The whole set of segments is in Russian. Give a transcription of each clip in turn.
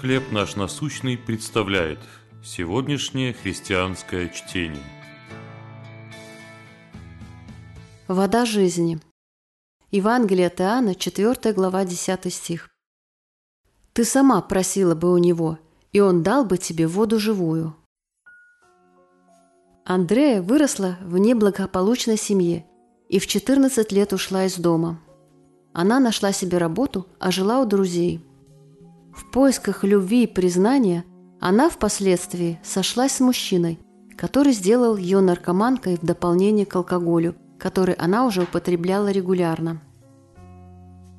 «Хлеб наш насущный» представляет сегодняшнее христианское чтение. Вода жизни. Евангелие от Иоанна, 4 глава, 10 стих. «Ты сама просила бы у него, и он дал бы тебе воду живую». Андрея выросла в неблагополучной семье и в 14 лет ушла из дома. Она нашла себе работу, а жила у друзей – в поисках любви и признания она впоследствии сошлась с мужчиной, который сделал ее наркоманкой в дополнение к алкоголю, который она уже употребляла регулярно.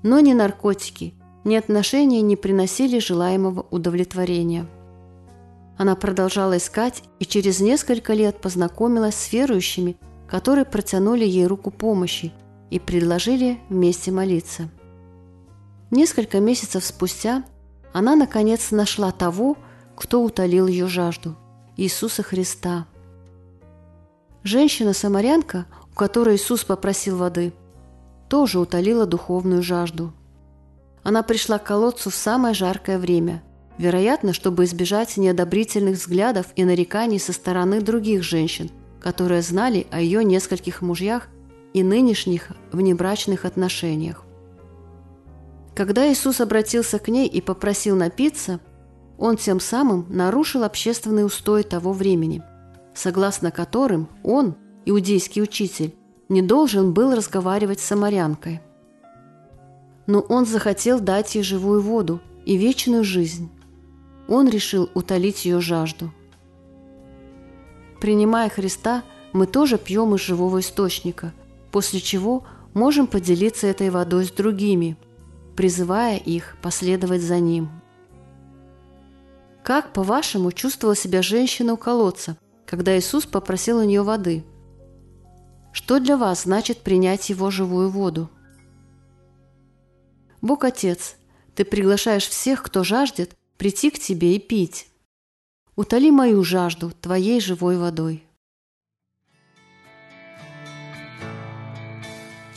Но ни наркотики, ни отношения не приносили желаемого удовлетворения. Она продолжала искать и через несколько лет познакомилась с верующими, которые протянули ей руку помощи и предложили вместе молиться. Несколько месяцев спустя она, наконец, нашла того, кто утолил ее жажду – Иисуса Христа. Женщина-самарянка, у которой Иисус попросил воды, тоже утолила духовную жажду. Она пришла к колодцу в самое жаркое время, вероятно, чтобы избежать неодобрительных взглядов и нареканий со стороны других женщин, которые знали о ее нескольких мужьях и нынешних внебрачных отношениях. Когда Иисус обратился к ней и попросил напиться, он тем самым нарушил общественный устой того времени, согласно которым он, иудейский учитель, не должен был разговаривать с самарянкой. Но он захотел дать ей живую воду и вечную жизнь. Он решил утолить ее жажду. Принимая Христа, мы тоже пьем из живого источника, после чего можем поделиться этой водой с другими, призывая их последовать за ним. Как, по-вашему, чувствовала себя женщина у колодца, когда Иисус попросил у нее воды? Что для вас значит принять Его живую воду? Бог Отец, Ты приглашаешь всех, кто жаждет, прийти к Тебе и пить. Утоли мою жажду Твоей живой водой.